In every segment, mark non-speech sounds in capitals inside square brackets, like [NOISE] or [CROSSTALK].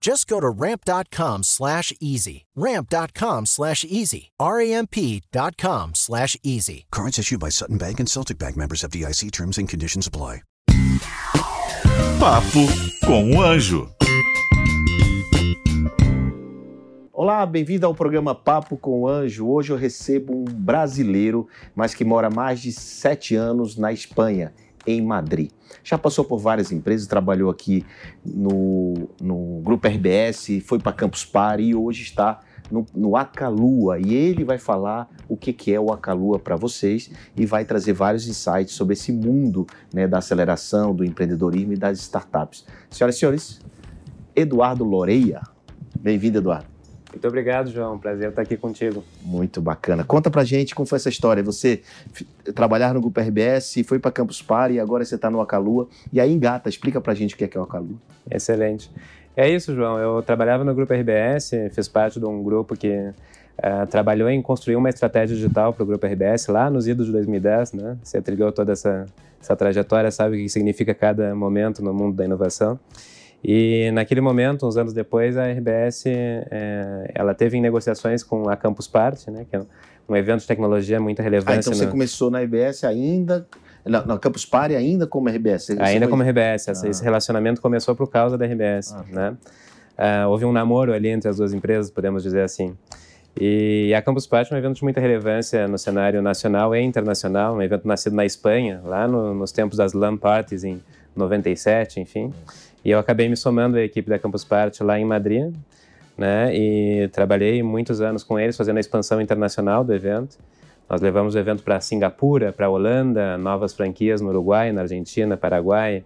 Just go to ramp.com slash easy. Ramp.com slash easy. R-A-M-P.com slash easy. Cards issued by Sutton Bank and Celtic Bank members of DIC terms and conditions apply. Papo com o Anjo. Olá, bem-vindo ao programa Papo com o Anjo. Hoje eu recebo um brasileiro, mas que mora há mais de sete anos na Espanha, em Madrid. Já passou por várias empresas, trabalhou aqui no, no Grupo RBS, foi para Campus Party e hoje está no, no Acalua. E ele vai falar o que, que é o Acalua para vocês e vai trazer vários insights sobre esse mundo né, da aceleração, do empreendedorismo e das startups. Senhoras e senhores, Eduardo Loreia. Bem-vindo, Eduardo. Muito obrigado, João. Prazer estar aqui contigo. Muito bacana. Conta pra gente como foi essa história. Você trabalhar no Grupo RBS, foi para Campus Party e agora você está no Acalua. E aí engata, explica pra gente o que é, que é o Acalua. Excelente. É isso, João. Eu trabalhava no Grupo RBS, fiz parte de um grupo que uh, trabalhou em construir uma estratégia digital para o Grupo RBS lá nos idos de 2010, né? Você trilhou toda essa, essa trajetória, sabe o que significa cada momento no mundo da inovação. E naquele momento, uns anos depois, a RBS é, ela teve em negociações com a Campus Party, né, que é um evento de tecnologia muito relevante. Ah, então você no... começou na RBS ainda, na, na, Campus Party ainda como RBS? Você ainda foi... como RBS. Ah. Esse relacionamento começou por causa da RBS. Ah, né? Uh, houve um namoro ali entre as duas empresas, podemos dizer assim. E a Campus Party é um evento de muita relevância no cenário nacional e internacional, um evento nascido na Espanha, lá no, nos tempos das LAN parties em 97, enfim. E eu acabei me somando à equipe da Campus Party lá em Madrid, né? E trabalhei muitos anos com eles fazendo a expansão internacional do evento. Nós levamos o evento para Singapura, para Holanda, novas franquias no Uruguai, na Argentina, Paraguai.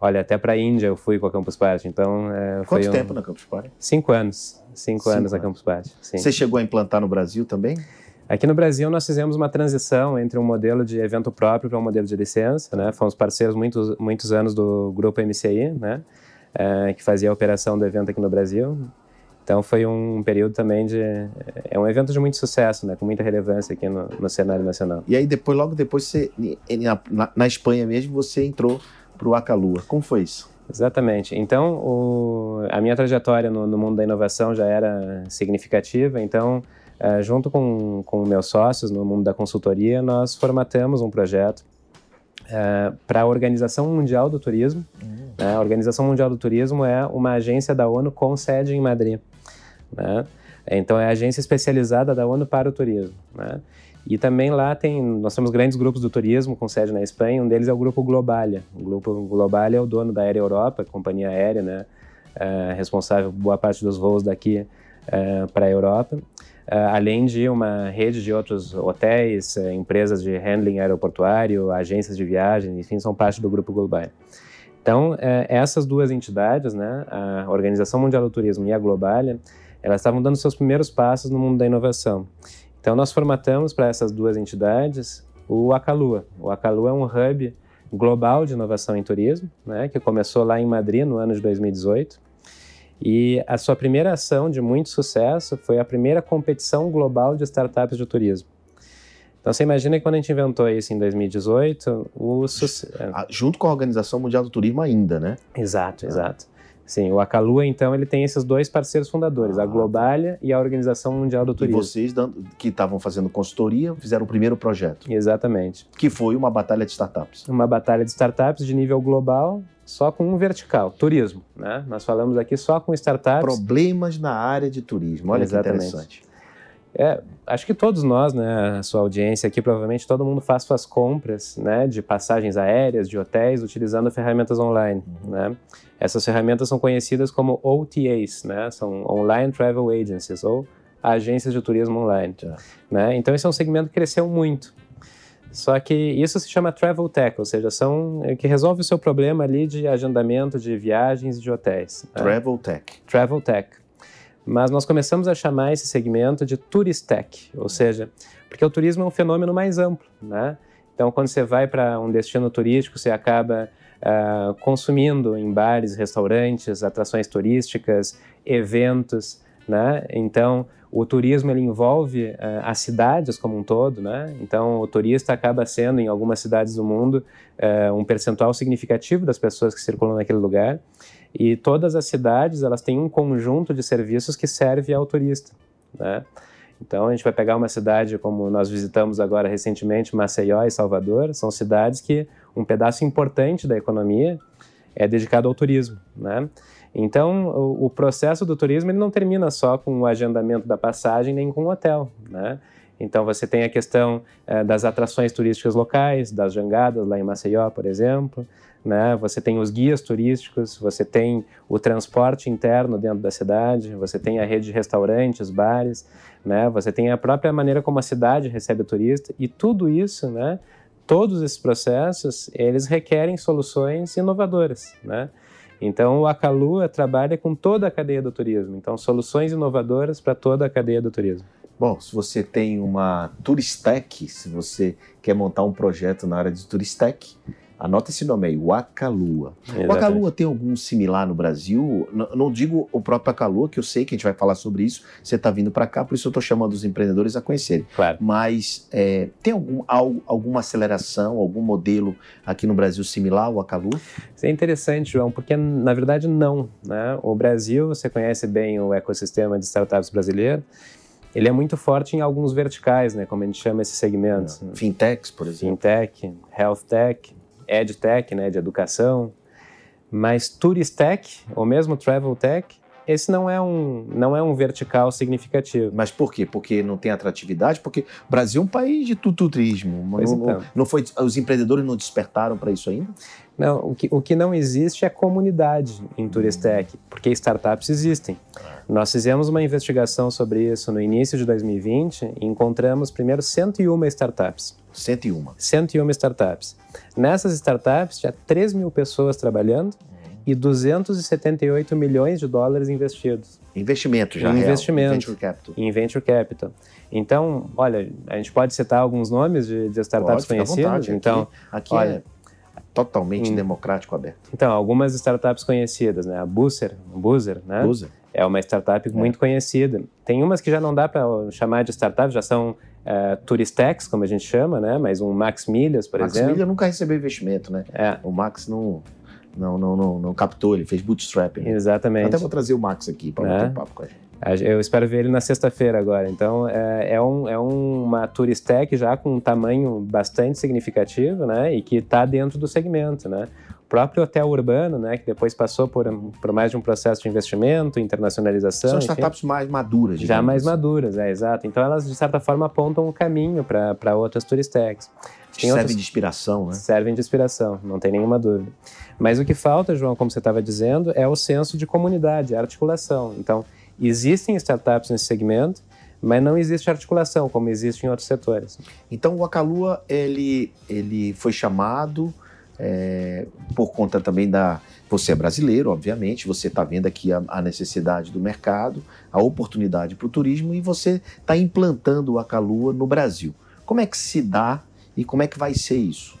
Olha, até para a Índia eu fui com a Campus Party. Então, é, Quanto um... tempo na Campus Party? Cinco anos. Cinco, Cinco anos, anos na Campus Party. Sim. Você chegou a implantar no Brasil também? Aqui no Brasil, nós fizemos uma transição entre um modelo de evento próprio para um modelo de licença, né? Fomos parceiros muitos, muitos anos do grupo MCI, né? É, que fazia a operação do evento aqui no Brasil. Então foi um período também de é um evento de muito sucesso, né, com muita relevância aqui no, no cenário nacional. E aí depois, logo depois, você, na, na Espanha mesmo, você entrou para o Acalua. Como foi isso? Exatamente. Então o, a minha trajetória no, no mundo da inovação já era significativa. Então Uh, junto com, com meus sócios no mundo da consultoria, nós formatamos um projeto uh, para a Organização Mundial do Turismo. Uhum. Né? A Organização Mundial do Turismo é uma agência da ONU com sede em Madrid. Né? Então, é a agência especializada da ONU para o turismo. Né? E também lá tem, nós temos grandes grupos do turismo com sede na Espanha, um deles é o Grupo Globalia. O Grupo Globalia é o dono da Aérea Europa, companhia aérea, né? Uh, responsável por boa parte dos voos daqui para a Europa. Uh, além de uma rede de outros hotéis, uh, empresas de handling aeroportuário, agências de viagem, enfim, são parte do Grupo Global. Então, uh, essas duas entidades, né, a Organização Mundial do Turismo e a Globalia, elas estavam dando seus primeiros passos no mundo da inovação. Então, nós formatamos para essas duas entidades o Acalua. O Acalua é um hub global de inovação em turismo, né, que começou lá em Madrid no ano de 2018 e a sua primeira ação de muito sucesso foi a primeira competição global de startups de turismo. Então você imagina que quando a gente inventou isso em 2018, o sucesso... Ah, junto com a Organização Mundial do Turismo ainda, né? Exato, exato. Sim, o Acalua, então, ele tem esses dois parceiros fundadores, ah, a Globalia e a Organização Mundial do Turismo. E vocês, que estavam fazendo consultoria, fizeram o primeiro projeto. Exatamente. Que foi uma batalha de startups. Uma batalha de startups de nível global, só com um vertical, turismo. Né? Nós falamos aqui só com startups. Problemas na área de turismo, olha Exatamente. que interessante. É, acho que todos nós, né, a sua audiência aqui, provavelmente todo mundo faz suas compras, né, de passagens aéreas, de hotéis, utilizando ferramentas online, né. Essas ferramentas são conhecidas como OTAs, né, são Online Travel Agencies, ou agências de turismo online, né. Então esse é um segmento que cresceu muito. Só que isso se chama Travel Tech, ou seja, são que resolve o seu problema ali de agendamento de viagens e de hotéis. Né? Travel Tech. Travel Tech mas nós começamos a chamar esse segmento de Turistech, ou seja, porque o turismo é um fenômeno mais amplo, né? Então, quando você vai para um destino turístico, você acaba uh, consumindo em bares, restaurantes, atrações turísticas, eventos, né? Então, o turismo ele envolve uh, as cidades como um todo, né? Então, o turista acaba sendo, em algumas cidades do mundo, uh, um percentual significativo das pessoas que circulam naquele lugar. E todas as cidades elas têm um conjunto de serviços que serve ao turista, né? Então a gente vai pegar uma cidade como nós visitamos agora recentemente, Maceió e Salvador, são cidades que um pedaço importante da economia é dedicado ao turismo, né? Então o, o processo do turismo ele não termina só com o agendamento da passagem nem com o hotel, né? Então você tem a questão eh, das atrações turísticas locais, das jangadas lá em Maceió, por exemplo né? Você tem os guias turísticos, você tem o transporte interno dentro da cidade, você tem a rede de restaurantes, bares, né? Você tem a própria maneira como a cidade recebe o turista e tudo isso, né? Todos esses processos, eles requerem soluções inovadoras, né? Então, o Acalua trabalha com toda a cadeia do turismo. Então, soluções inovadoras para toda a cadeia do turismo. Bom, se você tem uma Turistec, se você quer montar um projeto na área de Turistec, Anota esse nome aí, Wacalua. O Wacalua tem algum similar no Brasil? Não, não, digo o próprio Wacalua, que eu sei que a gente vai falar sobre isso. Você está vindo para cá, por isso eu estou chamando os empreendedores a conhecerem. Claro. Mas é, tem algum, alguma aceleração, algum modelo aqui no Brasil similar ao Wacalua? Isso é interessante, João, porque na verdade não. Né? O Brasil, você conhece bem o ecossistema de startups brasileiro ele é muito forte em alguns verticais, né, como a gente chama esses segmentos. Fintechs, por exemplo. Fintech, Health Tech, EdTech, né, de educação, mas Turistech, ou mesmo Travel Tech, esse não é um não é um vertical significativo. Mas por quê? Porque não tem atratividade? Porque o Brasil é um país de turismo. Não, então. não, não, foi, os empreendedores não despertaram para isso ainda? Não, o que, o que não existe é comunidade em Turistec, porque startups existem. Nós fizemos uma investigação sobre isso no início de 2020 e encontramos primeiro 101 startups. 101. 101 startups. Nessas startups, tinha 3 mil pessoas trabalhando e 278 milhões de dólares investidos. Investimento já, em investimento, Venture Capital. Em Venture Capital. Então, olha, a gente pode citar alguns nomes de, de startups pode, conhecidas. Então, aqui, aqui olha, é totalmente hum, democrático aberto. Então, algumas startups conhecidas, né? A Boozer, Boozer, né? Boozer. É uma startup é. muito conhecida. Tem umas que já não dá para chamar de startup, já são uh, Turistex, como a gente chama, né? Mas um Max Milhas, por Max exemplo. Max Milhas nunca recebeu investimento, né? É. O Max não não, não, não, não captou, ele fez bootstrapping. Exatamente. Até vou trazer o Max aqui para bater um papo com a gente. Eu espero ver ele na sexta-feira agora. Então, é, é, um, é uma Turistec já com um tamanho bastante significativo, né? E que está dentro do segmento, né? O próprio hotel urbano, né? Que depois passou por, por mais de um processo de investimento, internacionalização. São startups enfim, mais maduras, Já mais assim. maduras, é, exato. Então, elas, de certa forma, apontam o um caminho para outras Turistecs. servem outros, de inspiração, né? Servem de inspiração, não tem nenhuma dúvida. Mas o que falta, João, como você estava dizendo, é o senso de comunidade, a articulação. Então, existem startups nesse segmento, mas não existe articulação como existe em outros setores. Então, o Acalua ele, ele foi chamado é, por conta também da. Você é brasileiro, obviamente, você está vendo aqui a, a, necessidade do mercado, a oportunidade para o turismo e você está implantando o Acalua no Brasil. Como é que se dá e como é que vai ser isso?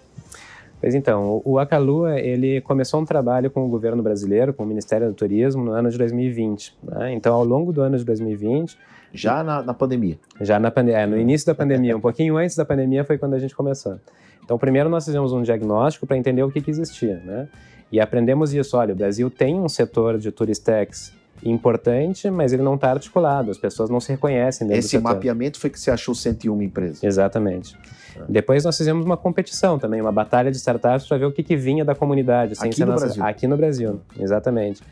Pois então, o Acalua, ele começou um trabalho com o governo brasileiro, com o Ministério do Turismo, no ano de 2020. Né? Então, ao longo do ano de 2020... Já na, na pandemia? Já na pandemia, é, no início da pandemia, um pouquinho antes da pandemia foi quando a gente começou. Então, primeiro nós fizemos um diagnóstico para entender o que, que existia, né? E aprendemos isso, olha, o Brasil tem um setor de turistex importante, mas ele não está articulado, as pessoas não se reconhecem Esse mapeamento foi que você achou 101 empresas? Exatamente. Depois nós fizemos uma competição também, uma batalha de startups para ver o que, que vinha da comunidade. Aqui no Brasil? Aqui no Brasil, exatamente.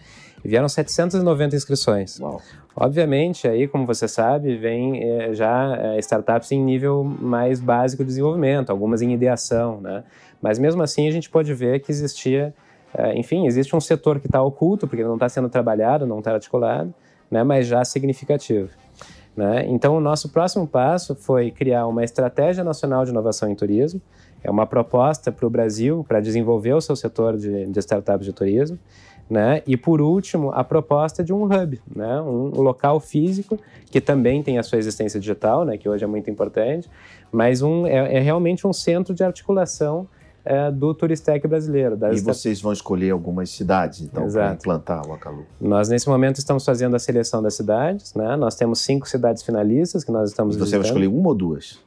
Vieram 790 inscrições. Uau. Obviamente, aí, como você sabe, vem é, já é, startups em nível mais básico de desenvolvimento, algumas em ideação, né? Mas mesmo assim, a gente pode ver que existia, é, enfim, existe um setor que está oculto, porque não está sendo trabalhado, não está articulado, né? Mas já significativo. Né? Então, o nosso próximo passo foi criar uma estratégia nacional de inovação em turismo, é uma proposta para o Brasil para desenvolver o seu setor de, de startups de turismo. Né? E por último, a proposta de um hub, né? um local físico que também tem a sua existência digital, né? que hoje é muito importante, mas um, é, é realmente um centro de articulação é, do Turistec brasileiro. e vocês vão escolher algumas cidades, então, para implantar o Acalu? Nós, nesse momento, estamos fazendo a seleção das cidades. Né? Nós temos cinco cidades finalistas que nós estamos e você visitando. vai escolher uma ou duas?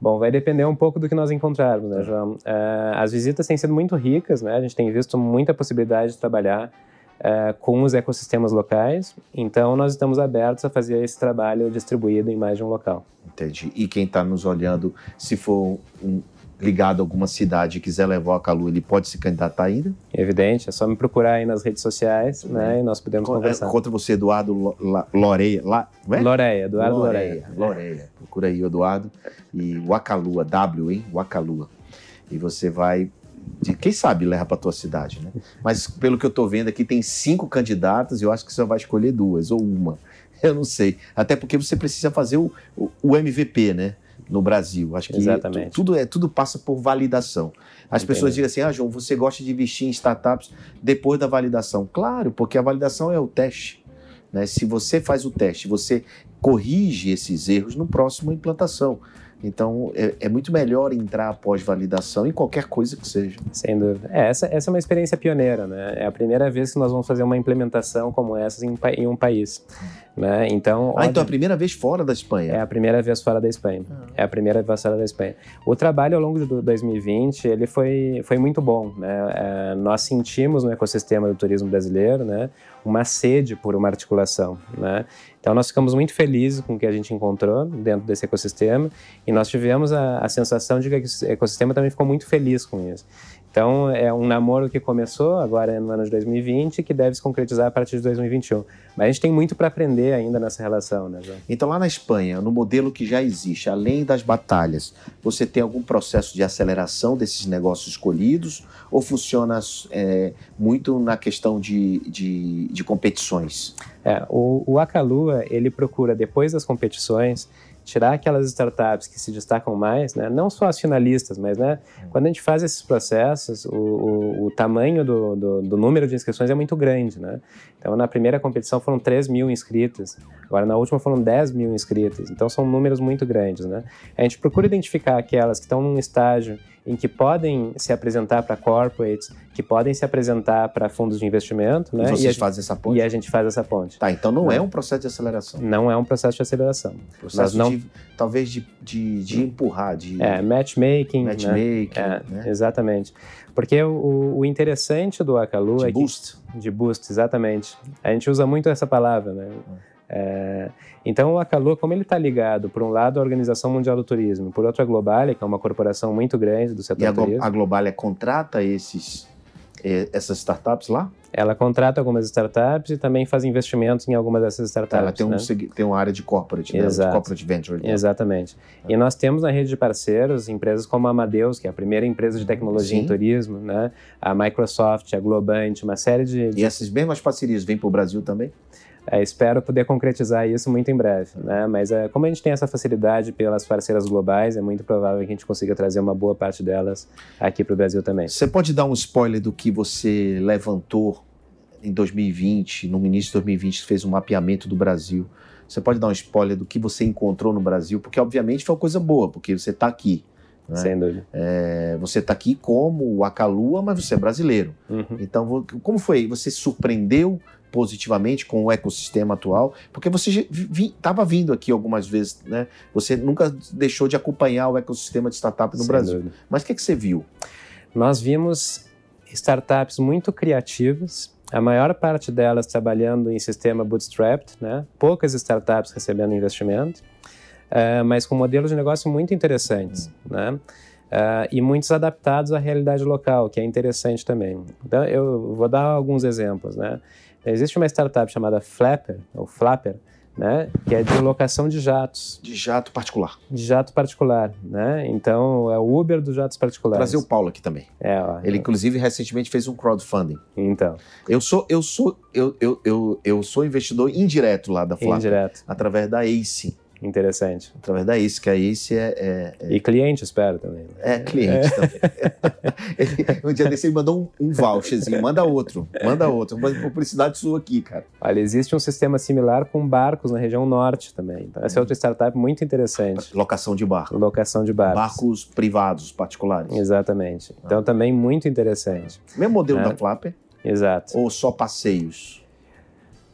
Bom, vai depender um pouco do que nós encontrarmos, né, João? É, as visitas têm sido muito ricas, né? A gente tem visto muita possibilidade de trabalhar é, com os ecossistemas locais, então nós estamos abertos a fazer esse trabalho distribuído em mais de um local. Entendi. E quem está nos olhando, se for um, ligado a alguma cidade e quiser levar a Calu, ele pode se candidatar ainda? Evidente, é só me procurar aí nas redes sociais, né? E nós podemos é, conversar. Contra você, Eduardo Loreia. La, é? Loreia, Eduardo Loreia. Loreia. Loreia. Procura aí, Eduardo. E Wacalua, W, hein? Wacalua. E você vai de, quem sabe leva para tua cidade, né? Mas pelo que eu estou vendo aqui, tem cinco candidatas e eu acho que você vai escolher duas ou uma. [LAUGHS] Eu não sei. Até porque você precisa fazer o, o, o MVP, né? No Brasil. Acho que Exatamente. tudo, é, tudo passa por validação. As Entendi. pessoas dizem assim: ah, João, você gosta de investir em startups depois da validação. Claro, porque a validação é o teste. Né? Se você faz o teste, você corrige esses erros no próximo implantação. Então, é, é, muito melhor entrar após validação em qualquer coisa que seja. Sem dúvida. É, essa, essa é uma experiência pioneira, né? É a primeira vez que nós vamos fazer uma implementação como essa em, em um país. Né? Então, ah, então é a primeira vez fora da Espanha? É a primeira vez fora da Espanha. Ah. É a primeira vez fora da Espanha. O trabalho ao longo de 2020 ele foi, foi muito bom. Né? É, nós sentimos no ecossistema do turismo brasileiro né, uma sede por uma articulação. Né? Então, nós ficamos muito felizes com o que a gente encontrou dentro desse ecossistema e nós tivemos a, a sensação de que o ecossistema também ficou muito feliz com isso. Então, é um namoro que começou agora no ano de 2020 que deve se concretizar a partir de 2021. Mas a gente tem muito para aprender ainda nessa relação, né, João? Então, lá na Espanha, no modelo que já existe, além das batalhas, você tem algum processo de aceleração desses negócios escolhidos ou funciona é, muito na questão de, de, de competições? É, o, o Acalua, ele procura, depois das competições, tirar aquelas startups que se destacam mais, né? não só as finalistas, mas né, quando a gente faz esses processos, o, o, o tamanho do, do, do, número de inscrições é muito grande. Né? Então, na primeira competição foram 3 mil inscritos, agora na última foram 10 mil inscritos, então são números muito grandes. Né? A gente procura identificar aquelas que estão num estágio em que podem se apresentar para corporates, que podem se apresentar para fundos de investimento. Né? E vocês e fazem essa ponte? E a gente faz essa ponte. Tá, então não, não, é um processo de aceleração. Não é um processo de aceleração. Processo não... de, talvez de, de, de, empurrar, de... É, matchmaking. Né? Matchmaking, né? É, né? Exatamente. Porque o, o, interessante do Akalu de é boost. Que, de boost, exatamente. A gente usa muito essa palavra, né? É, então, o Acalua, como ele está ligado, por um lado, à Organização Mundial do Turismo, por outro, a Globalia, que é uma corporação muito grande do setor e a, turismo. a Globalia contrata esses, essas startups lá? Ela contrata algumas startups e também faz investimentos em algumas dessas startups. ela tem, um, né? tem uma área de corporate, né? de corporate venture. Né? Exatamente. E nós temos na rede de parceiros empresas como a Amadeus, que é a primeira empresa de tecnologia Sim. em turismo, né? a Microsoft, a Globant, uma série de... E essas mesmas parcerias vêm para o Brasil também? É, espero poder concretizar isso muito em breve, né? Mas é, como a gente tem essa facilidade pelas parceiras globais, é muito provável que a gente consiga trazer uma boa parte delas aqui para o Brasil também. Você pode dar um spoiler do que você levantou em 2020, no início de 2020, fez um mapeamento do Brasil. Você pode dar um spoiler do que você encontrou no Brasil, porque obviamente foi uma coisa boa, porque você está aqui. Né? Sem dúvida. É, você está aqui como o Acalua, mas você é brasileiro. Uhum. Então, como foi? Você surpreendeu positivamente com o ecossistema atual? Porque você estava vi, vindo aqui algumas vezes, né? Você nunca deixou de acompanhar o ecossistema de startup no Sem Brasil. Dúvida. Mas o que, que você viu? Nós vimos startups muito criativas, a maior parte delas trabalhando em sistema bootstrapped, né? poucas startups recebendo investimento, uh, mas com modelos de negócio muito interessantes. Né? Uh, e muitos adaptados à realidade local, que é interessante também. Então, eu vou dar alguns exemplos, né? Existe uma startup chamada Flapper, ou Flapper, né, que é de locação de jatos. De jato particular. De jato particular, né? Então é o Uber dos jatos particulares. Trazer o Paulo aqui também. É, ó, Ele inclusive recentemente fez um crowdfunding. Então. Eu sou eu sou eu, eu, eu, eu sou investidor indireto lá da Flapper. Indireto. Através da Ace. Interessante. Através da Ace, que a Ace é, é, é... E cliente, espero também. É, cliente é. também. [LAUGHS] um dia desse ele mandou um, um voucherzinho, manda outro, manda outro. Uma publicidade sua aqui, cara. Olha, existe um sistema similar com barcos na região norte também. Então, essa é outra startup muito interessante. Locação de barco. Locação de barcos. Barcos privados, particulares. Exatamente. Então, ah. também muito interessante. Mesmo modelo é. da Flapper? Exato. Ou só passeios?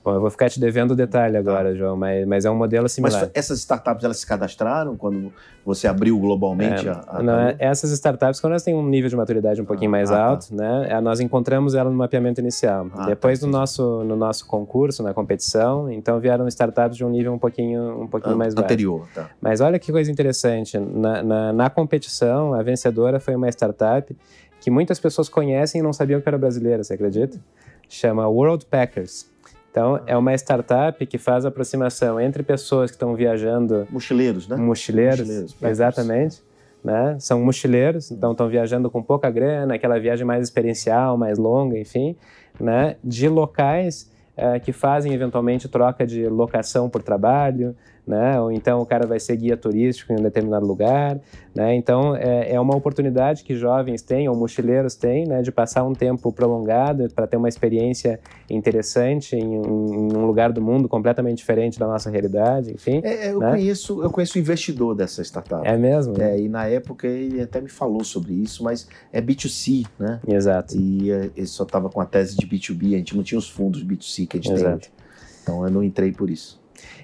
Bom, eu vou ficar te devendo o detalhe tá. agora, tá. João, mas, mas é um modelo similar. Mas essas startups, elas se cadastraram quando você abriu globalmente é, a, a não, Essas startups, quando elas têm um nível de maturidade um pouquinho ah, mais ah, alto, tá. né, nós encontramos ela no mapeamento inicial. Ah, Depois tá, no, nosso, no nosso concurso, na competição, então vieram startups de um nível um pouquinho, um pouquinho mais baixo. Anterior, tá. Mas olha que coisa interessante, na, na, na competição, a vencedora foi uma startup que muitas pessoas conhecem e não sabiam que era brasileira, você acredita? Chama World Packers. Então, é uma startup que faz aproximação entre pessoas que estão viajando. Mochileiros, né? Mochileiros, mochileiros exatamente. Né? São mochileiros, então estão viajando com pouca grana, aquela viagem mais experiencial, mais longa, enfim, né? de locais é, que fazem eventualmente troca de locação por trabalho, né? Ou então o cara vai ser guia turístico em um determinado lugar, né? Então é, é uma oportunidade que jovens têm ou mochileiros têm, né? De passar um tempo prolongado para ter uma experiência interessante em, em, um lugar do mundo completamente diferente da nossa realidade, enfim. É, eu né? conheço, eu conheço o investidor dessa startup. É mesmo? É, e na época ele até me falou sobre isso, mas é B2C, né? Exato. E é, ele só estava com a tese de B2B, a gente não tinha os fundos B2C que a gente Exato. tem. Então eu não entrei por isso.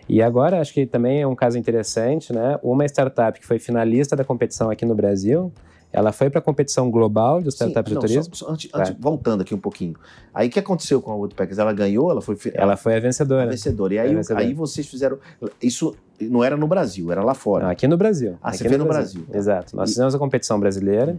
E agora, acho que também é um caso interessante, né? Uma startup que foi finalista da competição aqui no Brasil, ela foi para a competição global de startups Sim, de não, turismo. Só, só antes, antes, voltando aqui um pouquinho. Aí o que aconteceu com a Woodpeckers? Ela ganhou? Ela foi. Ela, ela foi a vencedora. A vencedora. E aí, vencedora. aí vocês fizeram. Isso não era no Brasil, era lá fora. Não, aqui no Brasil. Ah, aqui você fez no Brasil. Brasil. Exato. Nós e... fizemos a competição brasileira,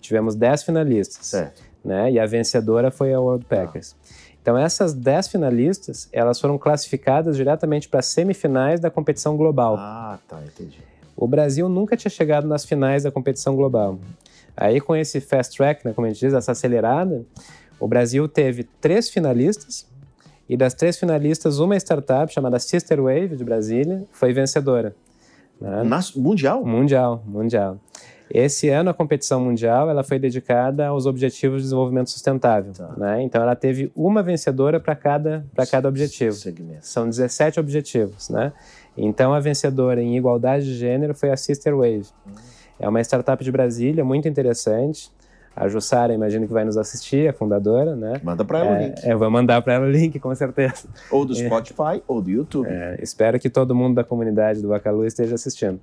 tivemos 10 finalistas. Certo. Né? E a vencedora foi a World Packers. Ah. Então, essas 10 finalistas, elas foram classificadas diretamente para as semifinais da competição global. Ah, tá, entendi. O Brasil nunca tinha chegado nas finais da competição global. Aí, com esse fast track, né, como a gente diz, essa acelerada, o Brasil teve três finalistas, e das três finalistas, uma startup chamada Sister Wave, de Brasília, foi vencedora. Né? mundial? Mundial, mundial. Esse ano a competição mundial ela foi dedicada aos objetivos de desenvolvimento sustentável, tá. né? Então ela teve uma vencedora para cada para cada objetivo. Segmento. São 17 objetivos, né? Então a vencedora em igualdade de gênero foi a Sister Wave. Hum. É uma startup de Brasília muito interessante. A Jussara, imagino que vai nos assistir, a fundadora, né? Manda para ela é, o link. Eu vou mandar para ela o link, com certeza. Ou do é. Spotify é, ou do YouTube. É, espero que todo mundo da comunidade do Bacalu esteja assistindo.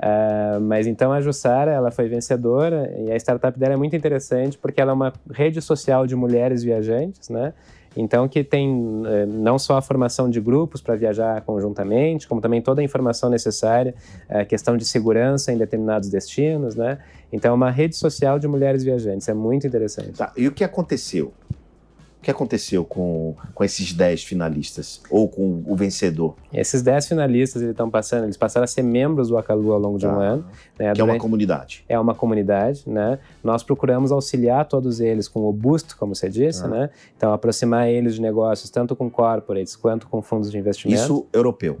Uh, mas então a Jussara, ela foi vencedora e a startup dela é muito interessante porque ela é uma rede social de mulheres viajantes, né? Então que tem uh, não só a formação de grupos para viajar conjuntamente, como também toda a informação necessária, uh, questão de segurança em determinados destinos, né? Então é uma rede social de mulheres viajantes, é muito interessante. Tá. E o que aconteceu? O que aconteceu com, com esses 10 finalistas? Ou com o vencedor? Esses 10 finalistas, eles estão passando, eles passaram a ser membros do Acalu ao longo de um ah, ano. Né, que é uma comunidade. É uma comunidade, né? Nós procuramos auxiliar todos eles com o Boost, como você disse, ah. né? Então, aproximar eles de negócios, tanto com corporates quanto com fundos de investimento. Isso europeu?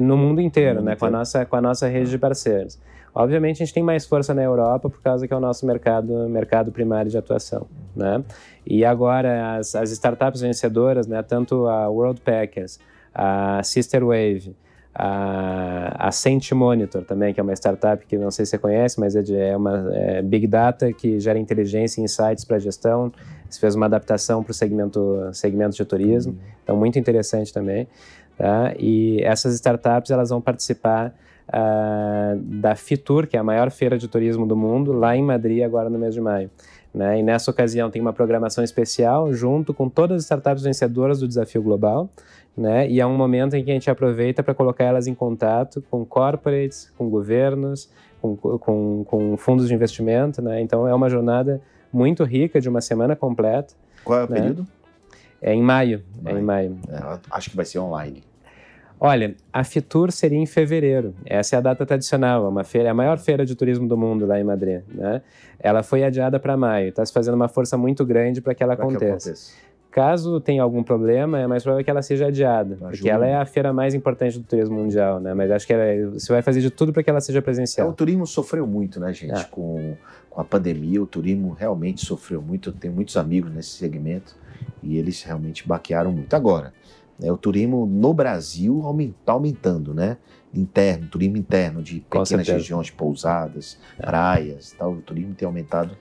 No mundo inteiro, no mundo né? Inteiro. Com, a nossa, com a nossa rede de parceiros. Obviamente, a gente tem mais força na Europa por causa que é o nosso mercado, mercado primário de atuação, né? E agora, as, as startups vencedoras, né, tanto a World Packers, a Sister Wave, a, a Sent Monitor também, que é uma startup que não sei se você conhece, mas é, de, é uma é Big Data que gera inteligência e insights para gestão. Se fez uma adaptação para o segmento, segmento de turismo, uhum. então muito interessante também. Tá? E essas startups elas vão participar uh, da Fitur, que é a maior feira de turismo do mundo, lá em Madrid, agora no mês de maio. Né? E nessa ocasião tem uma programação especial junto com todas as startups vencedoras do Desafio Global, né? E é um momento em que a gente aproveita para colocar elas em contato com corporates, com governos, com, com, com fundos de investimento, né? Então é uma jornada muito rica de uma semana completa. Qual é o né? período? É em maio, é Maio. em maio. É, acho que vai ser online. Olha, a Fitur seria em fevereiro. Essa é a data tradicional, é uma feira, é a maior feira de turismo do mundo lá em Madrid, né? Ela foi adiada para maio. Está se fazendo uma força muito grande para que ela Pra que aconteça. aconteça. Caso tenha algum problema, é mais provável que ela seja adiada, Pra porque ela é a feira mais importante do turismo mundial, né? Mas acho que ela- você vai fazer de tudo para que ela seja É, o presencial. turismo sofreu muito, né, gente? É. Com, com a pandemia, o turismo realmente sofreu muito. Eu tenho muitos amigos nesse segmento e eles realmente baquearam muito. Agora, né, o turismo no Brasil está aumentando, né? Interno, turismo interno, de pequenas regiões, pousadas, É. praias, tal. O turismo tem aumentado.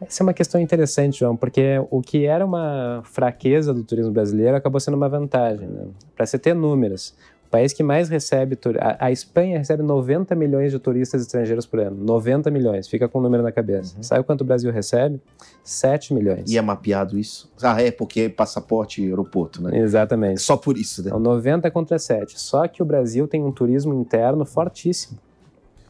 Essa é uma questão interessante, João, porque o que era uma fraqueza do turismo brasileiro acabou sendo uma vantagem. Né? Para você ter números, o país que mais recebe. A, a Espanha recebe 90 milhões de turistas estrangeiros por ano. 90 milhões, fica com o número na cabeça. Uhum. Sabe quanto o Brasil recebe? 7 milhões. E é mapeado isso? Ah, é porque é passaporte e aeroporto, né? Exatamente. Só por isso, né? Então, 90 contra 7. Só que o Brasil tem um turismo interno fortíssimo.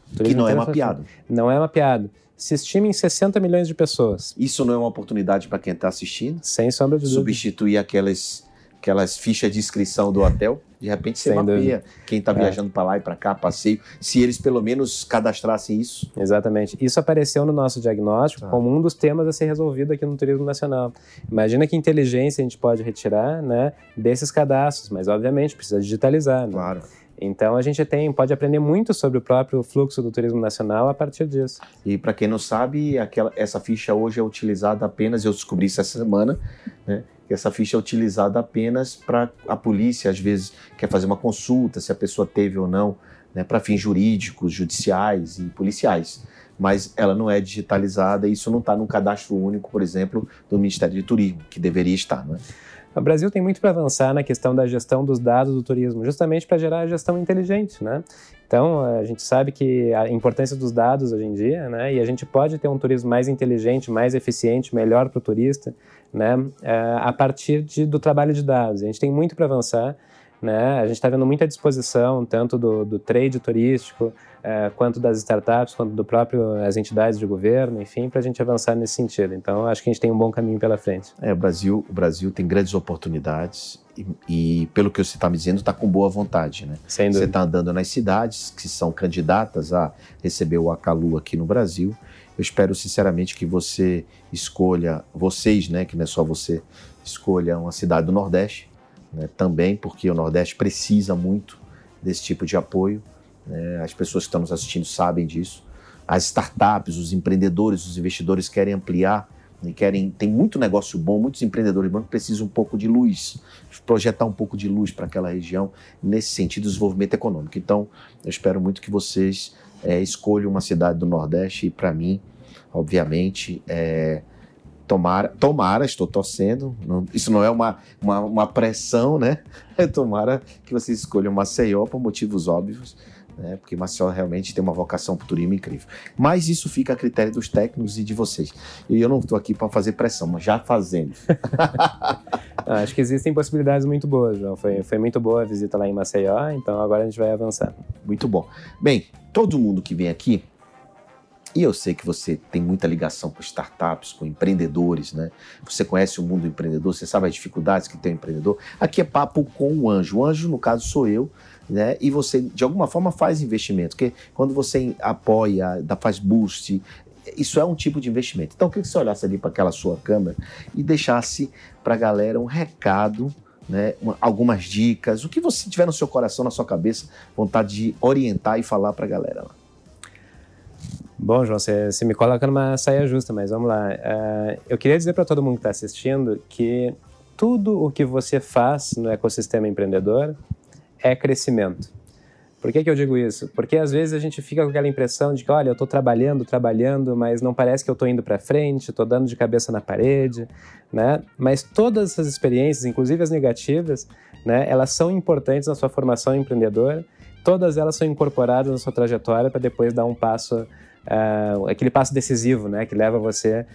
Que Turismo não é mapeado. fortíssimo. Não é mapeado. Se estima em 60 milhões de pessoas, Isso não é uma oportunidade para quem está assistindo? sem sombra de dúvida. substituir aquelas, aquelas fichas de inscrição do hotel. De repente você Sem mapeia dúvida. quem está É. viajando para lá e para cá, passeio. Se eles pelo menos cadastrassem isso. Exatamente. Isso apareceu no nosso diagnóstico Tá. como um dos temas a ser resolvido aqui no turismo nacional. Imagina que inteligência a gente pode retirar né, desses cadastros, mas obviamente precisa digitalizar. né? Claro. Então a gente tem, pode aprender muito sobre o próprio fluxo do turismo nacional a partir disso. E para quem não sabe, aquela, essa ficha hoje é utilizada apenas, eu descobri isso essa semana, né? Que essa ficha é utilizada apenas para a polícia, às vezes, quer fazer uma consulta se a pessoa teve ou não, né? Para fins jurídicos, judiciais e policiais. Mas ela não é digitalizada e isso não está num cadastro único, por exemplo, do Ministério de Turismo, que deveria estar, não é? O Brasil tem muito para avançar na questão da gestão dos dados do turismo, justamente para gerar a gestão inteligente, né? Então, a gente sabe que a importância dos dados hoje em dia, né? E a gente pode ter um turismo mais inteligente, mais eficiente, melhor para o turista, né? eh, a partir de, do trabalho de dados. A gente tem muito para avançar, né? A gente está vendo muita disposição, tanto do, do trade turístico, eh, quanto das startups, quanto do próprio as entidades de governo, enfim, para a gente avançar nesse sentido. Então, acho que a gente tem um bom caminho pela frente. É, o Brasil, o Brasil tem grandes oportunidades e, e pelo que você está me dizendo, está com boa vontade, né? Sem Você dúvida. está andando nas cidades que são candidatas a receber o Acalu aqui no Brasil. Eu espero sinceramente que você escolha, vocês, né, que não é só você, escolha uma cidade do Nordeste, né, também, porque o Nordeste precisa muito desse tipo de apoio. né, as pessoas que estão nos assistindo sabem disso. As startups, os empreendedores, os investidores querem ampliar e querem. Tem muito negócio bom, muitos empreendedores bons precisam um pouco de luz, projetar um pouco de luz para aquela região nesse sentido do desenvolvimento econômico. Então, eu espero muito que vocês é, escolham uma cidade do Nordeste e, para mim, obviamente, é, tomara, tomara, estou torcendo, não- isso não é uma, uma, uma pressão, né? [LAUGHS] tomara que vocês escolham Maceió por motivos óbvios, né? porque Maceió realmente tem uma vocação para o turismo incrível. Mas isso fica a critério dos técnicos e de vocês. E eu não estou aqui para fazer pressão, mas já fazendo. [LAUGHS] Ah, Acho que existem possibilidades muito boas, João. Foi, foi muito boa a visita lá em Maceió, então agora a gente vai avançar. Muito bom. Bem, todo mundo que vem aqui, e eu sei que você tem muita ligação com startups, com empreendedores, né? Você conhece o mundo do empreendedor, você sabe as dificuldades que tem o empreendedor. Aqui é papo com o anjo. O anjo, no caso, sou eu, né? E você, de alguma forma, faz investimento. Porque quando você apoia, faz boost, isso é um tipo de investimento. Então, eu queria que você olhasse ali para aquela sua câmera e deixasse para a galera um recado né, uma- algumas dicas, o que você tiver no seu coração, na sua cabeça, vontade de orientar e falar para a galera. lá. Bom, João, você, você me coloca numa saia justa, mas vamos lá. Ah, eu queria dizer para todo mundo que está assistindo que tudo o que você faz no ecossistema empreendedor é crescimento. Por que, que eu digo isso? Porque às vezes a gente fica com aquela impressão de que, olha, eu estou trabalhando, trabalhando, mas não parece que eu estou indo para frente, estou dando de cabeça na parede, né? Mas todas essas experiências, inclusive as negativas, né, elas são importantes na sua formação empreendedora. Todas elas são incorporadas na sua trajetória para depois dar um passo, ah, aquele passo decisivo, né, que leva você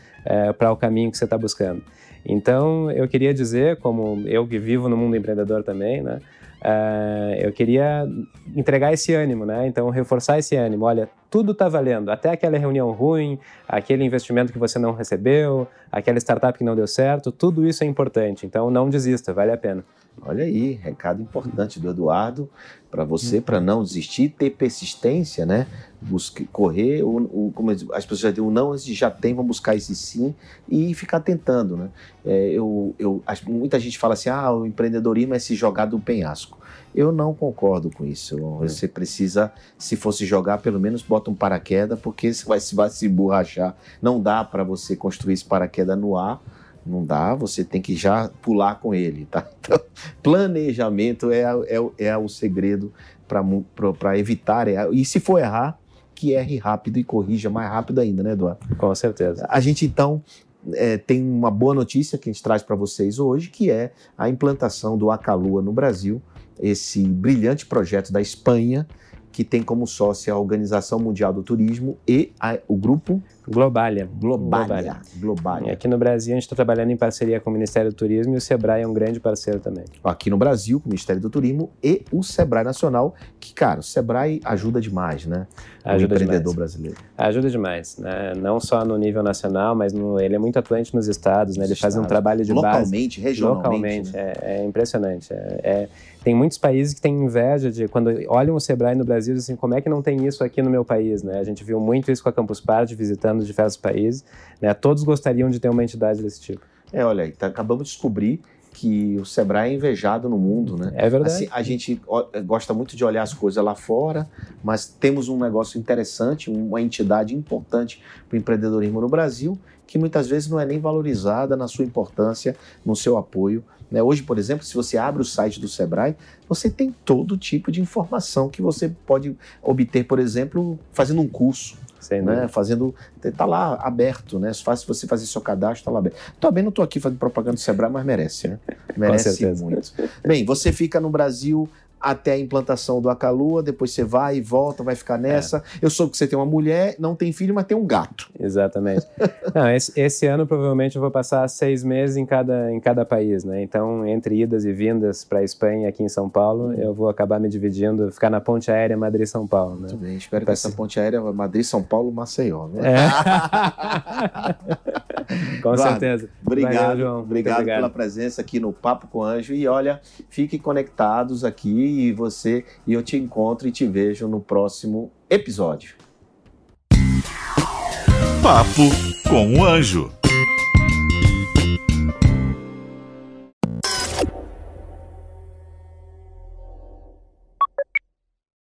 para o caminho que você está buscando. Então, eu queria dizer, como eu que vivo no mundo empreendedor também, né, ah, eu queria entregar esse ânimo, né? Então, reforçar esse ânimo. Olha, tudo está valendo, até aquela reunião ruim, aquele investimento que você não recebeu, aquela startup que não deu certo, tudo isso é importante. Então não desista, vale a pena. Olha aí, recado importante do Eduardo para você, para não desistir, ter persistência, né? Busque, correr, o, o, como as pessoas já têm o não, já tem, vão buscar esse sim e ficar tentando, né? É, eu, eu, muita gente fala assim, ah, o empreendedorismo é se jogar do penhasco. Eu não concordo com isso. Você precisa, se fosse jogar, pelo menos bota um paraquedas, porque você vai, vai se borrachar. Não dá para você construir esse paraquedas no ar não dá, você tem que já pular com ele, tá? [LAUGHS] Então, planejamento é, é, é o segredo para evitar. É, e se for errar, que erre rápido e corrija mais rápido ainda, né, Eduardo? Com certeza. A gente, então, é, tem uma boa notícia que a gente traz para vocês hoje, que é a implantação do Acalua no Brasil, esse brilhante projeto da Espanha, que tem como sócia a Organização Mundial do Turismo e a, o grupo Globalia. Globalia. Globalia. Aqui no Brasil, a gente está trabalhando em parceria com o Ministério do Turismo e o Sebrae é um grande parceiro também. Aqui no Brasil, com o Ministério do Turismo e o Sebrae Nacional, que, cara, o Sebrae ajuda demais, né? Ajuda o empreendedor demais. brasileiro. Ajuda demais, né? Não só no nível nacional, mas no, ele é muito atuante nos estados, né? Ele faz um trabalho de Localmente, base. regionalmente, Localmente, né? é, é impressionante. É, é- tem muitos países que têm inveja de quando olham o Sebrae no Brasil, dizem assim, como é que não tem isso aqui no meu país, né? A gente viu muito isso com a Campus Party, visitando diversos países, né? Todos gostariam de ter uma entidade desse tipo. É, olha, tá- acabamos de descobrir que o Sebrae é invejado no mundo, né? É verdade. Assim, a gente gosta muito de olhar as coisas lá fora, mas temos um negócio interessante, uma entidade importante para o empreendedorismo no Brasil, que muitas vezes não é nem valorizada na sua importância, no seu apoio. Né? Hoje, por exemplo, se você abre o site do Sebrae, você tem todo tipo de informação que você pode obter, por exemplo, fazendo um curso Sem dúvida. né? Fazendo. Tá lá aberto, né? Fácil você fazer seu cadastro, tá lá aberto. Também não tô aqui fazendo propaganda do Sebrae, mas merece, né? [LAUGHS] Merece muito. Bem, você fica no Brasil até a implantação do Acalua, depois você vai e volta, vai ficar nessa. Eu soube que você tem uma mulher, não tem filho, mas tem um gato. Exatamente. [LAUGHS] Não, esse, esse ano provavelmente eu vou passar seis meses em cada, em cada país, né? Então, entre idas e vindas para a Espanha aqui em São Paulo, eu vou acabar me dividindo, ficar na ponte aérea Madrid-São Paulo, né? Muito bem, espero que essa ponte aérea Madrid, São Paulo, Maceió. Né? É. [LAUGHS] Com Eduardo, certeza. Obrigado, Valeu, João. Muito obrigado, pela presença aqui no Papo com Anjo. E olha, fiquem conectados aqui e você e eu te encontro e te vejo no próximo episódio. Papo com o Anjo.